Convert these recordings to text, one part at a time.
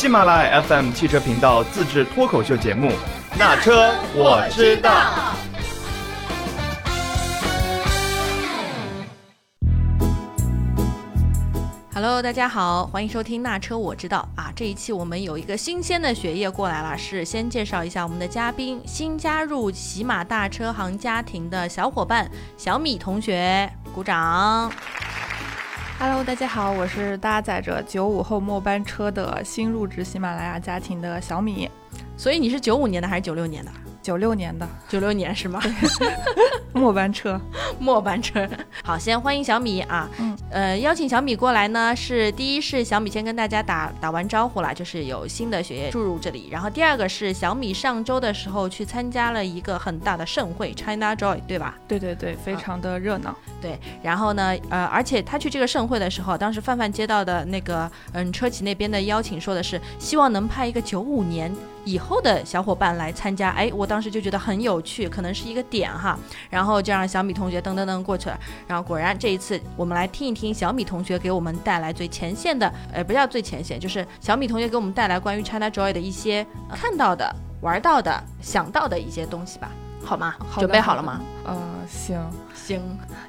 喜马拉雅 FM 汽车频道自制脱口秀节目《那车我知道》。Hello，大家好，欢迎收听《那车我知道》啊！这一期我们有一个新鲜的血液过来了，是先介绍一下我们的嘉宾，新加入喜马大车行家庭的小伙伴小米同学，鼓掌。Hello，大家好，我是搭载着九五后末班车的新入职喜马拉雅家庭的小米，所以你是九五年的还是九六年的？九六年的九六年是吗？末班车。末班车。好，先欢迎小米啊。嗯。呃，邀请小米过来呢，是第一是小米先跟大家打打完招呼了，就是有新的血液注入这里。然后第二个是小米上周的时候去参加了一个很大的盛会 China Joy，对吧？对对对，非常的热闹。对，然后呢，呃，而且他去这个盛会的时候，当时范范接到的那个嗯车企那边的邀请，说的是希望能派一个九五年以后的小伙伴来参加。哎，我当时就觉得很有趣，可能是一个点哈。然后就让小米同学噔噔噔过去了。然后果然这一次，我们来听一听小米同学给我们带来最前线的，呃，不叫最前线，就是小米同学给我们带来关于 China Joy 的一些、看到的、玩到的、想到的一些东西吧，好吗？准备好了吗？呃，行，行。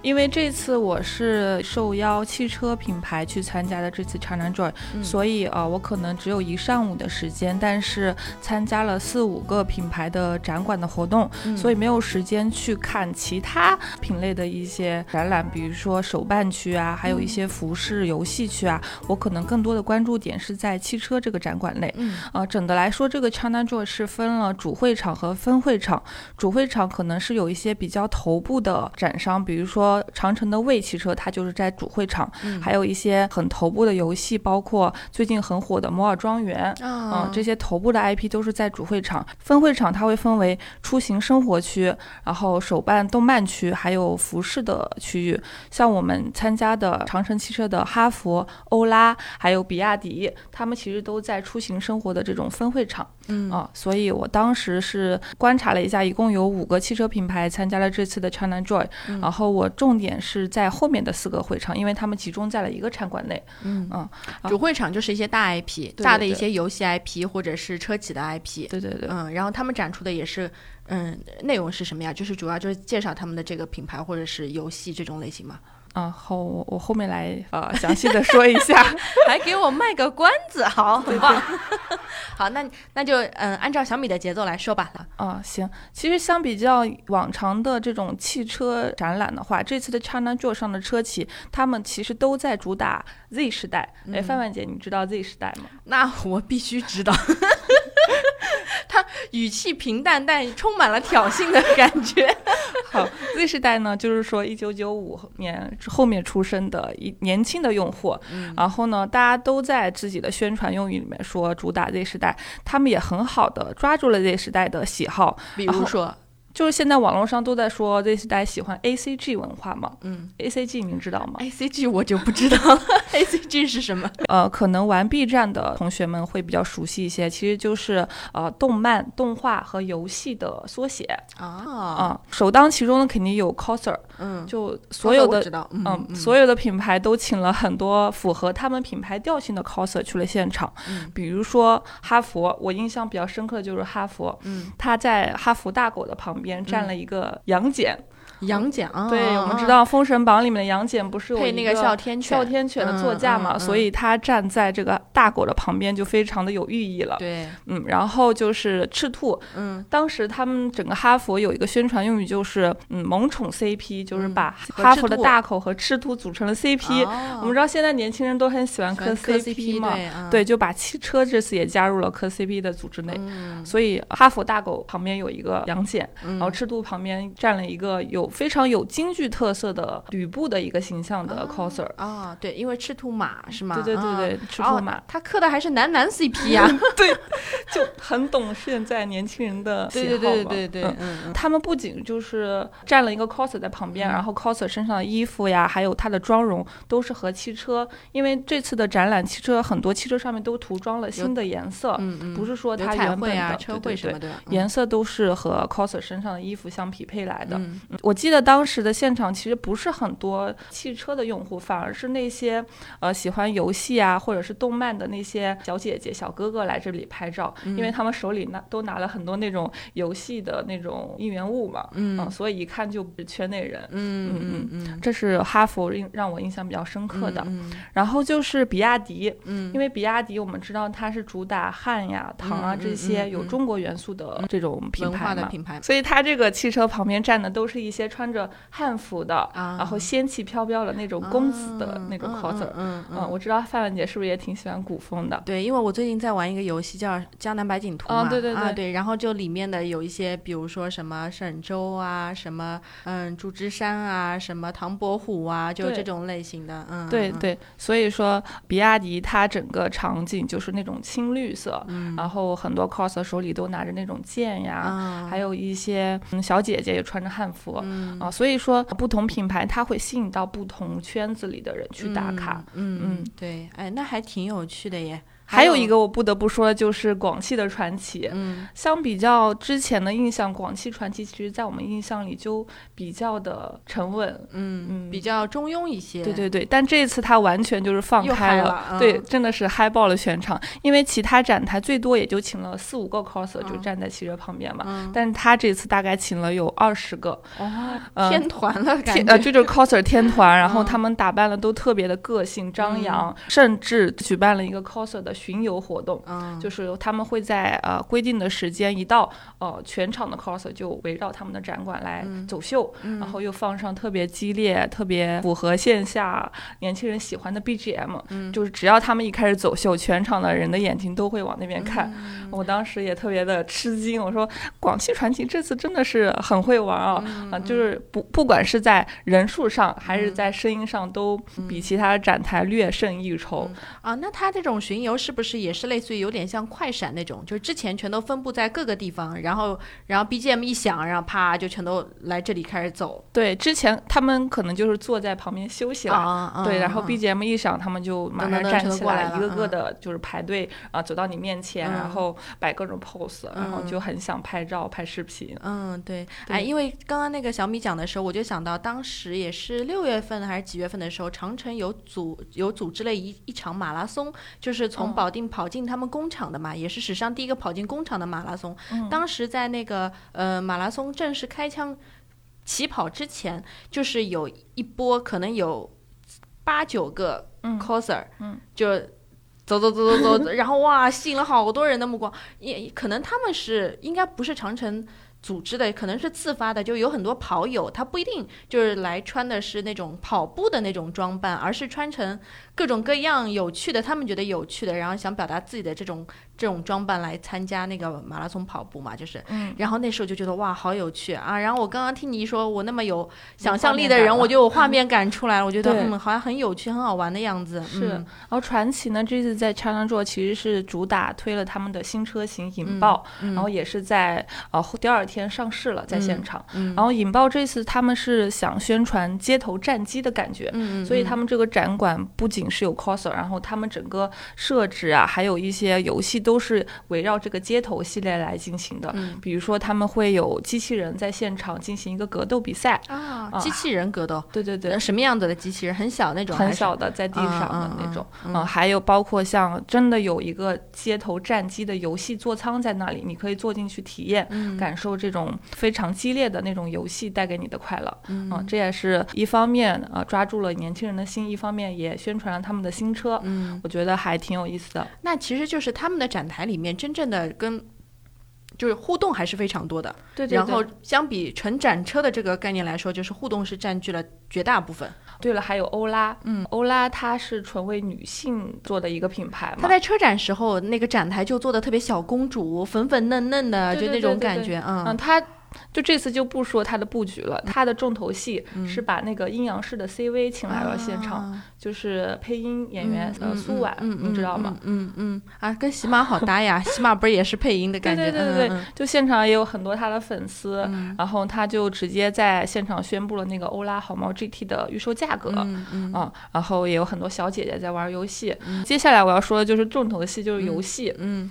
因为这次我是受邀汽车品牌去参加的这次 China Joy，、嗯所以呃，我可能只有一上午的时间，但是参加了四五个品牌的展馆的活动，嗯所以没有时间去看其他品类的一些展览，比如说手办区啊，还有一些服饰、游戏区啊。我可能更多的关注点是在汽车这个展馆内。嗯呃，整的来说，这个 China Joy 是分了主会场和分会场。主会场可能是有一些比较头部的展商，比如说长城的魏汽车，它就是在主会场，嗯还有一些很头部的游戏，包括最近很火的摩尔庄园。啊嗯，这些头部的 IP 都是在主会场，分会场它会分为出行生活区，然后手办动漫区，还有服饰的区域。像我们参加的长城汽车的哈弗、欧拉，还有比亚迪，他们其实都在出行生活的这种分会场。嗯啊，所以我当时是观察了一下，一共有五个汽车品牌参加了这次的 China Joy，、嗯然后我重点是在后面的四个会场，因为他们集中在了一个场馆内。嗯啊主会场就是一些大 IP，对大的一些游戏 IP 或者是车企的 IP。对对对，嗯，然后他们展出的也是，嗯，内容是什么呀？就是主要就是介绍他们的这个品牌或者是游戏这种类型嘛。啊，后我我后面来呃详细的说一下。还给我卖个关子，好，很棒。好，那那就嗯，按照小米的节奏来说吧。啊，行。其实相比较往常的这种汽车展览的话，这次的 China Joy 上的车企，他们其实都在主打 Z 时代。哎、范范姐，你知道 Z 时代吗？那我必须知道。他语气平淡，但充满了挑衅的感觉。好，Z 时代呢，就是说一九九五年后面出生的一年轻的用户，嗯。然后呢，大家都在自己的宣传用语里面说主打 Z 时代，他们也很好的抓住了 Z 时代的喜好，比如说，就是现在网络上都在说 Z 时代喜欢 ACG 文化嘛嗯，ACG 您知道吗？，A C G 我就不知道了，A C G 是什么？呃，可能玩 B 站的同学们会比较熟悉一些，其实就是呃动漫、动画和游戏的缩写啊，啊、首当其冲的肯定有 coser，嗯，就所有的嗯，所有的品牌都请了很多符合他们品牌调性的 coser 去了现场，嗯。比如说哈佛，我印象比较深刻的就是哈佛，嗯，他在哈佛大狗的旁边站了一个杨戬，杨戬啊，对我们知道《封神榜》里面的杨戬不是有那个哮天犬，哮天犬的座驾嘛，所以他站在这个大狗的旁边就非常的有寓意了。对，嗯，然后就是赤兔，嗯，当时他们整个哈佛有一个宣传用语，就是嗯萌宠 CP，就是嗯把哈佛的大狗和赤兔组成了 CP。我们知道道现在年轻人都很喜欢磕 CP 嘛，对就把汽车这次也加入了磕 CP 的组织内。嗯所以哈佛大狗旁边有一个杨戬，嗯然后赤兔旁边站了一个有非常有京剧特色的吕布的一个形象的 coser。啊，对，因为赤兔马是吗？对对对啊对，赤哦兔马、他刻的还是男男 CP 呀，就很懂现在年轻人的喜好对对对嘛对对，嗯嗯嗯他们不仅就是站了一个 coser 在旁边，嗯然后 coser 身上的衣服呀，还有他的妆容都是和汽车，因为这次的展览，汽车很多汽车上面都涂装了新的颜色，嗯嗯，不是说有彩它原本的啊、车对对对绘什么的，嗯颜色都是和 coser 身上的衣服相匹配来的。嗯我记得当时的现场其实不是很多汽车的用户，反而是那些呃喜欢游戏啊或者是动漫的那些小姐姐、小哥哥来这里拍照，因为他们手里拿都拿了很多那种游戏的那种应援物嘛，嗯，所以一看就不是圈内人，嗯嗯嗯，这是哈佛印让我印象比较深刻的。然后就是比亚迪，嗯，因为比亚迪我们知道它是主打汉呀、唐啊这些有中国元素的这种品牌嘛，品牌，所以它这个汽车旁边站的都是一些穿着汉服的，然后仙气飘飘的那种公子的那种 coser，嗯嗯，我知道范文姐是不是也挺喜欢古风的？对，因为我最近在玩一个游戏叫《江南百景图》嘛，对对对对，然后就里面的有一些，比如说什么沈周啊，什么嗯祝枝山啊，什么唐伯虎啊，就这种类型的，嗯，对对，所以说比亚迪它整个场景就是那种青绿色，然后很多 coser 手里都拿着那种剑呀，还有一些小姐姐也穿着汉服啊，所以说不同品牌它会吸引到不同圈子里的人去打卡，嗯嗯，对，哎，那还挺有趣的耶。还有一个我不得不说的就是广汽的传奇，嗯，相比较之前的印象，广汽传奇其实在我们印象里就比较的沉稳，嗯嗯，比较中庸一些。对对对，但这一次它完全就是放开了，对，真的是嗨爆了全场。因为其他展台最多也就请了四五个 coser 就站在汽车旁边嘛，但是他这次大概请了有二十个，哦，天团了，天呃，就是 coser 天团，然后他们打扮的都特别的个性张扬，甚至举办了一个 coser 的。巡游活动，就是他们会在呃规定的时间一到，呃全场的 coser 就围绕他们的展馆来走秀，然后又放上特别激烈、特别符合线下年轻人喜欢的 BGM，就是只要他们一开始走秀，全场的人的眼睛都会往那边看。我当时也特别的吃惊，我说广汽传祺这次真的是很会玩啊，啊就是不不管是在人数上还是在声音上，都比其他展台略胜一筹啊。那他这种巡游是？是不是也是类似于有点像快闪那种？就是之前全都分布在各个地方，然后然后 BGM 一响，然后啪就全都来这里开始走。对，之前他们可能就是坐在旁边休息了，对，然后 BGM 一响，他们就马上站起来，一个个的就是排队啊，走到你面前，然后摆各种 pose，然后就很想拍照拍视频。嗯，对，哎，因为刚刚那个小米讲的时候，我就想到当时也是六月份还是几月份的时候，长城有组有组织了一一场马拉松，就是从。保定跑进他们工厂的嘛，也是史上第一个跑进工厂的马拉松。当时在那个呃马拉松正式开枪起跑之前，就是有一波可能有八九个 coser，就走走走走 走，然后哇吸引了好多人的目光。也可能他们是应该不是长城。组织的可能是自发的，就有很多跑友，他不一定就是来穿的是那种跑步的那种装扮，而是穿成各种各样有趣的，他们觉得有趣的，然后想表达自己的这种这种装扮来参加那个马拉松跑步嘛，就是，嗯。然后那时候就觉得哇，好有趣啊！然后我刚刚听你一说，我那么有想象力的人，我就有画面感出来了，我觉得嗯，好像很有趣、很好玩的样子。是，然后传奇呢，这次在 China 做其实是主打推了他们的新车型引爆，然后也是在呃第二。天上市了，在现场，然后引爆这次他们是想宣传街头战机的感觉，所以他们这个展馆不仅是有 coser，然后他们整个设置啊，还有一些游戏都是围绕这个街头系列来进行的。比如说他们会有机器人在现场进行一个格斗比赛啊，机器人格斗，对对对，什么样子的机器人？很小那种，很小的在地上的那种，嗯，还有包括像真的有一个街头战机的游戏座舱在那里，你可以坐进去体验，感受。这种非常激烈的那种游戏带给你的快乐，嗯，这也是一方面啊抓住了年轻人的心，一方面也宣传了他们的新车，嗯，我觉得还挺有意思的。那其实就是他们的展台里面真正的跟就是互动还是非常多的，对。然后相比纯展车的这个概念来说，就是互动是占据了绝大部分。对了，还有欧拉，嗯，欧拉它是纯为女性做的一个品牌嘛。它在车展时候那个展台就做的特别小公主，粉粉嫩嫩的，就那种感觉，嗯，它。就这次就不说他的布局了，他的重头戏是把那个阴阳师的 CV 请来了现场，就是配音演员呃苏婉，你知道吗？嗯嗯啊，跟喜马好搭呀，喜马不是也是配音的感觉？对对对对，就现场也有很多他的粉丝，然后他就直接在现场宣布了那个欧拉好猫 GT 的预售价格，嗯啊，然后也有很多小姐姐在玩游戏。接下来我要说的就是重头戏，就是游戏，嗯。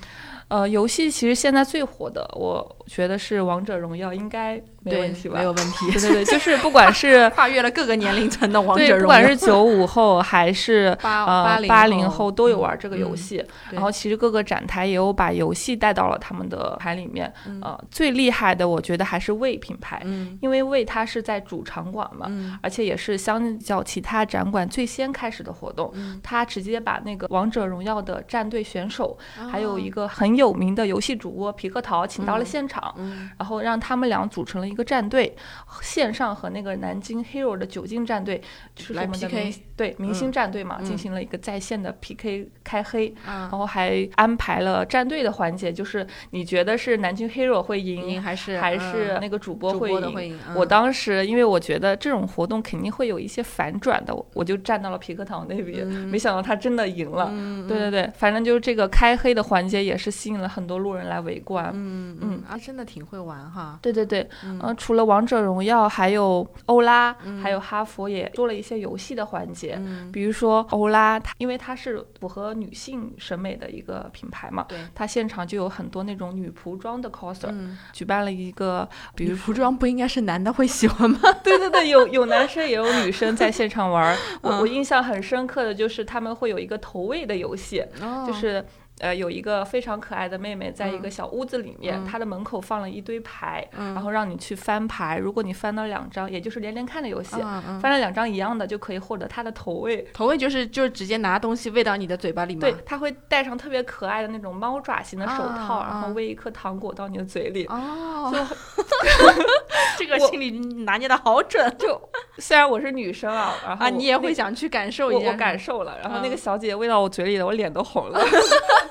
呃，游戏其实现在最火的，我觉得是王者荣耀，应该没问题吧？没有问题。对对对，就是不管是 跨越了各个年龄层的王者，荣耀，不管是 九五后还是八呃八零后都有玩这个游嗯戏，对然后其实各个展台也有把游戏带到了他们的牌里面。呃，最厉害的我觉得还是魏品牌，嗯因为魏它是在主场馆嘛，嗯而且也是相较其他展馆最先开始的活动，嗯它直接把那个王者荣耀的战队选手，还有一个个很有名的游戏主播皮克桃请到了嗯现场。嗯然后让他们俩组成了一个战队，线上和那个南京 Hero 的九进战队，就是来我们的 PK 明对明星战队嘛，嗯进行了一个在线的 PK 开黑，啊然后还安排了战队的环节，就是你觉得是南京 Hero 会赢，赢还是还嗯是那个主播会赢？我嗯当时因为我觉得这种活动肯定会有一些反转的，我就站到了皮克堂那边，没想到他真的赢了。嗯对对对，反正就是这个开黑的环节也是吸引了很多路人来围观。嗯嗯嗯啊，真的挺会玩哈。对对对，嗯呃，除了王者荣耀，还有欧拉，嗯还有哈佛也做了一些游戏的环节。嗯，比如说欧拉，它因为它是符合女性审美的一个品牌嘛，对，它现场就有很多那种女仆装的 coser，、嗯，举办了一个，比如服 装不应该是男的会喜欢吗？对对对，有有男生也有女生在现场玩儿。我我嗯印象很深刻的就是他们会有一个投喂的游戏，哦就是。呃，有一个非常可爱的妹妹，在一个嗯小屋子里面，嗯她的门口放了一堆牌，嗯然后让你去翻牌。如果你翻到两张，也就是连连看的游戏，翻了两张一样的，就可以获得她的投喂。投喂就是就是直接拿东西喂到你的嘴巴里吗？对，她会戴上特别可爱的那种猫爪型的手套，然后喂一颗糖果到你的嘴里。哦，就 这个心理拿捏的好准就虽然我是女生啊，然后啊！你也会想去感受一下，我我感受了，然后那个嗯小姐姐喂到我嘴里了，我脸都红了。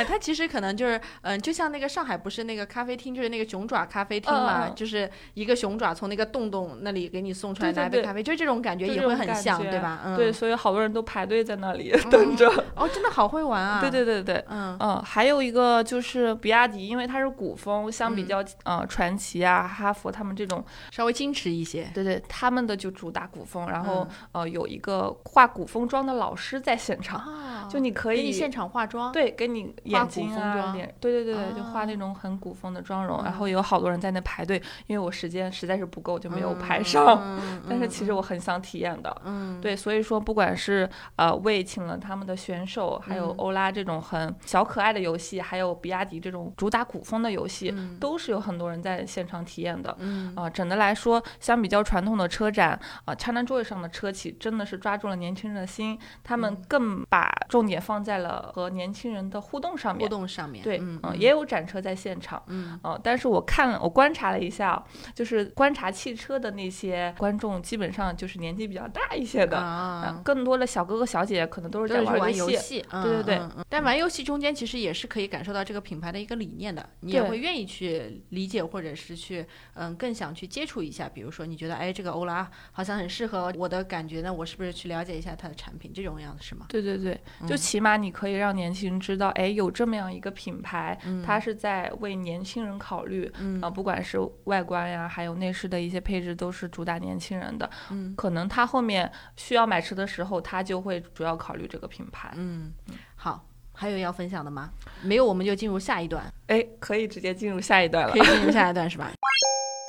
哎，它其实可能就是，嗯，就像那个上海不是那个咖啡厅，就是那个熊爪咖啡厅嘛，就是一个熊爪从那个洞洞那里给你送出来拿一杯咖啡，就这种感觉也会很像，对吧？嗯，对，所以好多人都排队在那里等着。哦，真的好会玩啊！对对对对。嗯嗯，还有一个就是比亚迪，因为它是古风，相比嗯较呃传奇啊、哈佛他们这种，稍微矜持一些。对对，他们的就主打古风，然后、嗯呃有一个画古风妆的老师在现场，啊就你可以给你现场化妆，对，给你眼古睛啊脸，对对对对，就画啊那种很古风的妆容，然嗯后有好多人在那排队，因为我时间实在是不够，就没有排嗯上。嗯但是其实我很想体验的，嗯，对，所以说不管是呃为请了他们的选手，还有嗯欧拉这种很小可爱的游戏，还有比亚迪这种主打古风的游戏，嗯都是有很多人在现场体验的。嗯啊、整的来说，相比较传统的车展，啊、China Joy 上的车企真的是抓住了年轻人的心，他们嗯更把重点放在了和年轻人的互动上面。互。动上面，对，嗯呃也有展车在现场，嗯。呃，但是我看我观察了一下，就是观察汽车的那些观众，基本上就是年纪比较大一些的，更多的小哥哥小姐姐可能都是在玩游游戏，对对对。但玩游戏中间其实也是可以感受到这个品牌的一个理念的，你也会愿意去理解，或者是去嗯更想去接触一下。比如说你觉得哎这个欧拉好像很适合我的感觉呢，我是不是去了解一下它的产品这种样子是吗？对对对，就嗯起码你可以让年轻人知道，哎，有这么样一个品牌，嗯它是在为年轻人考虑，嗯啊、不管是外观呀，还有内饰的一些配置，都是主打年轻人的。嗯可能他后面需要买车的时候，他就会主要考虑这个品牌。嗯，好，还有要分享的吗？没有，我们就进入下一段。哎，可以直接进入下一段了可以。进入下一段 是吧？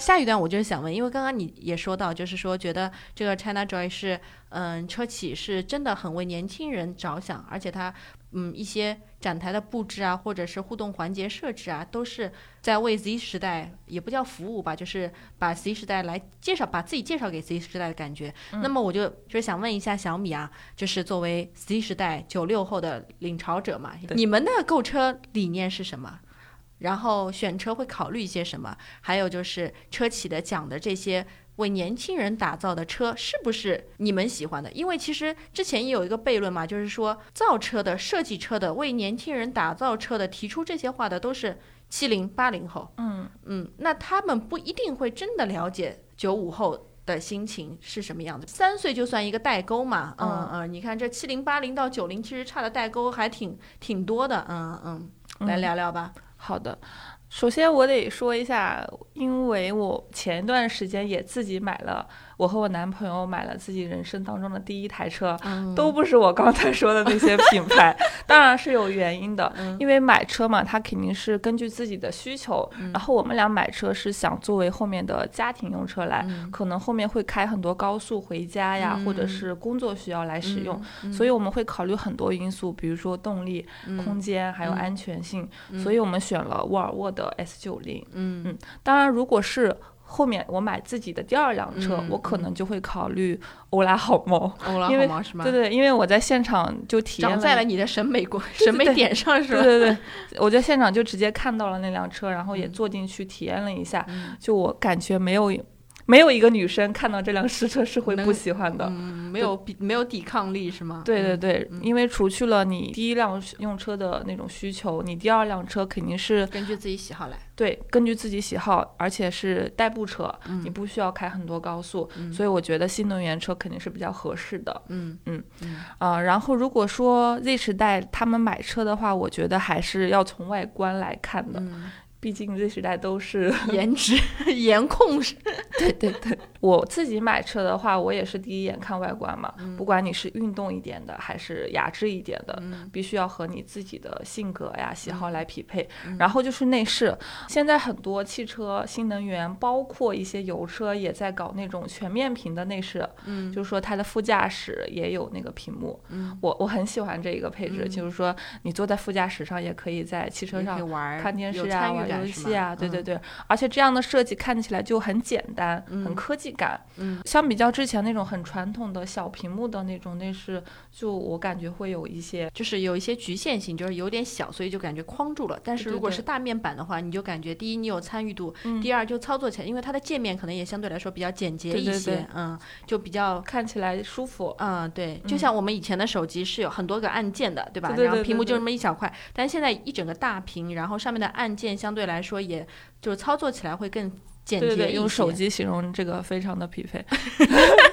下一段我就是想问，因为刚刚你也说到，就是说觉得这个 China Joy 是，嗯，车企是真的很为年轻人着想，而且它，嗯，一些展台的布置啊，或者是互动环节设置啊，都是在为 Z 时代，也不叫服务吧，就是把 Z 时代来介绍，把自己介绍给 Z 时代的感觉。那么我就就是想问一下小米啊，就是作为 Z 时代九六后的领潮者嘛，你们的购车理念是什么？然后选车会考虑一些什么？还有就是车企的讲的这些为年轻人打造的车，是不是你们喜欢的？因为其实之前也有一个悖论嘛，就是说造车的、设计车的、为年轻人打造车的，提出这些话的都是七零八零后。嗯，嗯，那他们不一定会真的了解九五后。的心情是什么样子？三岁就算一个代沟嘛，嗯嗯嗯，你看这七零八零到九零，其实差的代沟还挺挺多的，嗯嗯，来嗯聊聊吧。好的，首先我得说一下，因为我前段时间也自己买了我和我男朋友买了自己人生当中的第一台车，嗯都不是我刚才说的那些品牌，当然是有原因的。嗯因为买车嘛，它肯定是根据自己的需求。嗯然后我们俩买车是想作为后面的家庭用车来，嗯可能后面会开很多高速回家呀，嗯或者是工作需要来使用。嗯所以我们会考虑很多因素，比如说动力、空间，还有嗯安全性。所以我们选了沃尔沃的 S 九零。嗯嗯，当然，如果是后面我买自己的第二辆车，嗯我可能就会考虑欧拉好猫。欧为好猫？是吗？对对，因为我在现场就体验长在了你的审美观 审美点上是吧？对对对，我在现场就直接看到了那辆车，然后也嗯坐进去体验了一下，嗯就我感觉没有没有一个女生看到这辆试车是会不喜欢的。嗯，没有比没有抵抗力是吗？对对对，嗯因为除去了你第一辆用车的那种需求，你第二辆车肯定是根据自己喜好来。对根据自己喜好，而且是代步车，嗯你不需要开很多高速，嗯所以我觉得新能源车肯定是比较合适的。嗯嗯嗯啊、然后如果说 Z 时代他们买车的话，我觉得还是要从外观来看的，嗯，毕竟 Z 时代都是 颜值颜控是 对对对，我自己买车的话，我也是第一眼看外观嘛，嗯不管你是运动一点的还是雅致一点的，嗯必须要和你自己的性格呀、喜好来匹配。嗯然后就是内饰，现在很多汽车新能源，包括一些油车也在搞那种全面屏的内饰，嗯就是说它的副驾驶也有那个屏幕。嗯，我我很喜欢这一个配置，嗯就是说你坐在副驾驶上也可以在汽车上玩看电视啊、玩游戏啊，对对嗯对，而且这样的设计看起来就很简单，很嗯科技感。嗯相比较之前那种很传统的小屏幕的那种内饰，就我感觉会有一些，就是有一些局限性，就是有点小，所以就感觉框住了。但是如果是大面板的话，你就感觉第一你有参与度，嗯第二就操作起来，因为它的界面可能也相对来说比较简洁一些，嗯，就比较。看起来舒服。嗯，对，就嗯像我们以前的手机是有很多个按键的，对吧？然后屏幕就对对这么一小块，但现在一整个大屏，然后上面的按键相对来说也就是操作起来会更简洁。对对对，用手机形容这个非常的匹配。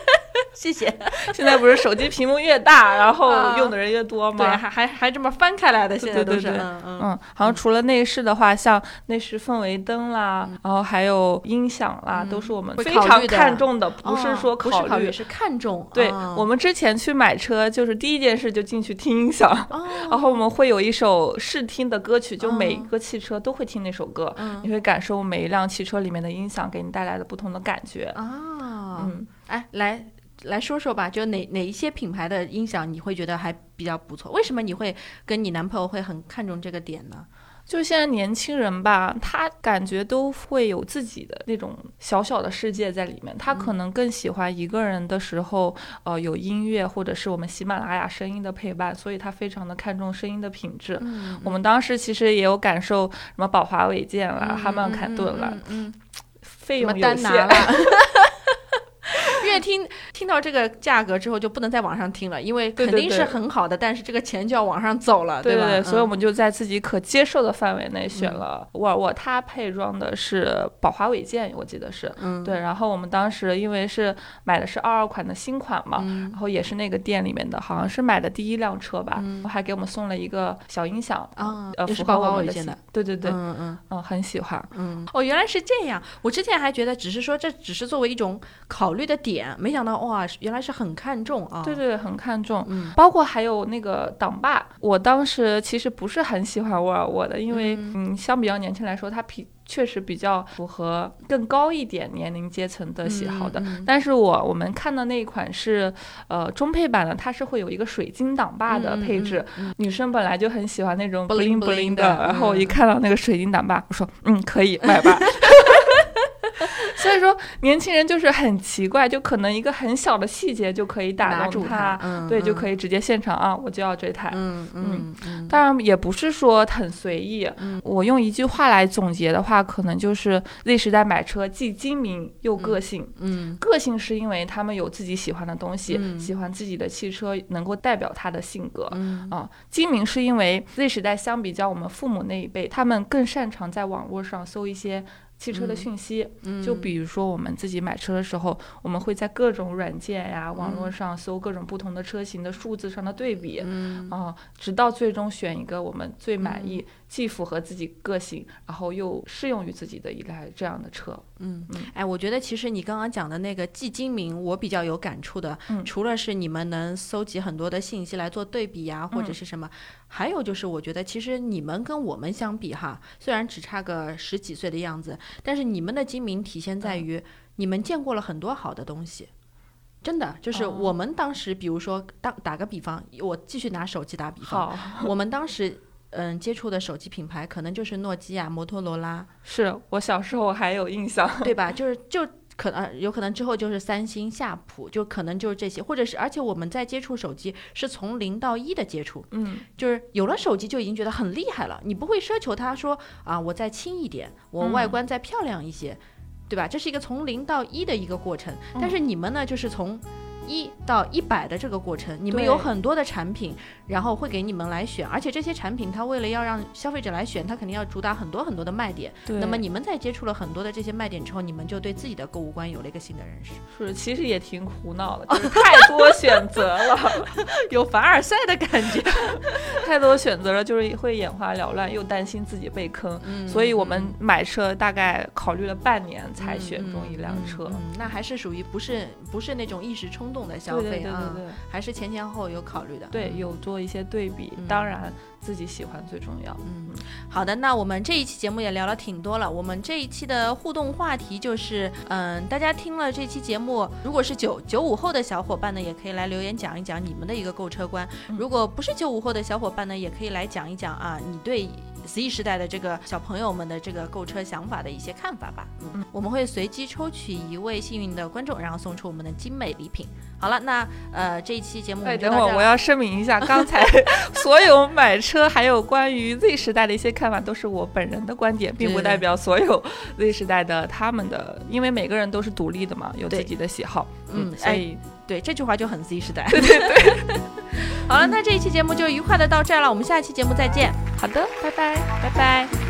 谢谢。现在不是手机屏幕越大，然后啊用的人越多吗对，还还还这么翻开来的，现在都是，嗯好像除了内饰的话，像内饰氛围灯啦，然后还有音响啦，嗯都是我们非常看重的，不是哦说考虑。是看重。对哦我们之前去买车，就是第一件事就进去听音响，哦，然后我们会有一首试听的歌曲，就每一个汽车都会听那首歌，嗯你会感受每一辆汽车里面的音响给你带来的不同的感觉。啊，嗯，哎，来来说说吧，就哪哪一些品牌的音响你会觉得还比较不错？为什么你会跟你男朋友会很看重这个点呢？就现在年轻人吧，他感觉都会有自己的那种小小的世界在里面。他可能更喜欢一个人的时候，呃，有音乐或者是我们喜马拉雅声音的陪伴，所以他非常的看重声音的品质。嗯我们当时其实也有感受，什么宝华韦健啦、哈曼凯顿啦，嗯，费用有限。听听到这个价格之后，就不能在网上听了，因为肯定是很好的，但是这个钱就要往上走了，吧？对对，所以我嗯们就在自己可接受的范围内选了沃尔沃，它配装的是宝华韦健，我记得是。嗯对，然后我们当时因为是买的是二二款的新款嘛，嗯然后也是那个店里面的，好像是买的第一辆车吧，嗯还给我们送了一个小音响，啊，呃，也是宝符合我们的喜华韦健的，对对对，嗯嗯嗯，很喜欢。嗯，哦，原来是这样。我之前还觉得只是说这只是作为一种考虑的点，没想到哇，原来是很看重啊。对对，很看重。嗯包括还有那个挡把，我当时其实不是很喜欢沃尔沃的，因为嗯相比较年轻来说，它比确实比较符合更高一点年龄阶层的喜好的。但是我我们看的那一款是呃中配版的，它是会有一个水晶挡把的配置。女生本来就很喜欢那种 bling bling 的然后我一嗯看到那个水晶挡把，我说嗯可以买吧。所以说，年轻人就是很奇怪，就可能一个很小的细节就可以拿打住动他，嗯对，就。可以直接现场啊，我就要这台。嗯嗯嗯，当然也不是说很随意，嗯我用一句话来总结的话，可能就是 Z 时代买车既精明又个性。嗯个性是因为他们有自己喜欢的东西，嗯喜欢自己的汽车，能够代表他的性格。嗯啊，精明是因为 Z 时代相比较我们父母那一辈，他们更擅长在网络上搜一些汽车的嗯。讯息。嗯。就比如说我们自己买车的时候，我们会在各种软件呀、网络嗯。上搜各种不同的车型的数字上的对比，嗯。啊、直到最终选一个我们最满嗯。意、既符合自己个性，然后又适用于自己的一台这样的车。嗯嗯，哎，我觉得其实你刚刚讲的那个既精明，我比较有感触的。嗯除了是你们能搜集很多的信息来做对比呀、或者嗯是什么，还有就是我觉得其实你们跟我们相比哈，虽然只差个十几岁的样子，但是你们的精明体现在嗯于你们见过了很多好的东西。真的，就是哦我们当时，比如说，当打个比方，我继续拿手机打比方，我们当时嗯接触的手机品牌可能就是诺基亚、摩托罗拉，是我小时候还有印象。对吧？就是就可能有可能之后就是三星、夏普，就可能就是这些，或者是而且我们在接触手机是从零到一的接触，嗯，就是有了手机就已经觉得很厉害了，你不会奢求它说啊我再轻一点，我外嗯观再漂亮一些，对吧？这是一个从零到一的一个过程，但嗯是你们呢就是从。一到一百的这个过程，你们有很多的产品，然后会给你们来选，而且这些产品它为了要让消费者来选，它肯定要主打很多很多的卖点。对。那么你们在接触了很多的这些卖点之后，你们就对自己的购物观有了一个新的认识，是其实也挺苦恼的，就是太多选择了，有凡尔赛的感觉。太多选择了，就是会眼花缭乱，又担心自己被坑。嗯所以我们买车大概考虑了半年才选中一辆车。嗯嗯嗯那还是属于不是不是那种一时冲动的消费啊，还是前前后后有考虑的。对，有做一些对比，嗯当然自己喜欢最重要。嗯，好的，那我们这一期节目也聊了挺多了。我们这一期的互动话题就是，嗯，大家听了这期节目，如果是九九五后的小伙伴呢，也可以来留言讲一讲你们的一个购车观；嗯如果不是九五后的小伙伴呢，也可以来讲一讲啊，你对 Z 时代的这个小朋友们的这个购车想法的一些看法吧。嗯嗯，我们会随机抽取一位幸运的观众，然后送出我们的精美礼品。好了，那呃这一期节目等会儿我要声明一下，刚才 所有买车还有关于 Z 时代的一些看法，都是我本人的观点，并不代表所有 Z 时代的他们的，因为每个人都是独立的嘛，有自己的喜好。嗯哎所以对，这句话就很 Z 时代。对对对。好了，那这一期节目就愉快的到这儿了，我们下期节目再见，好的，拜拜。拜拜。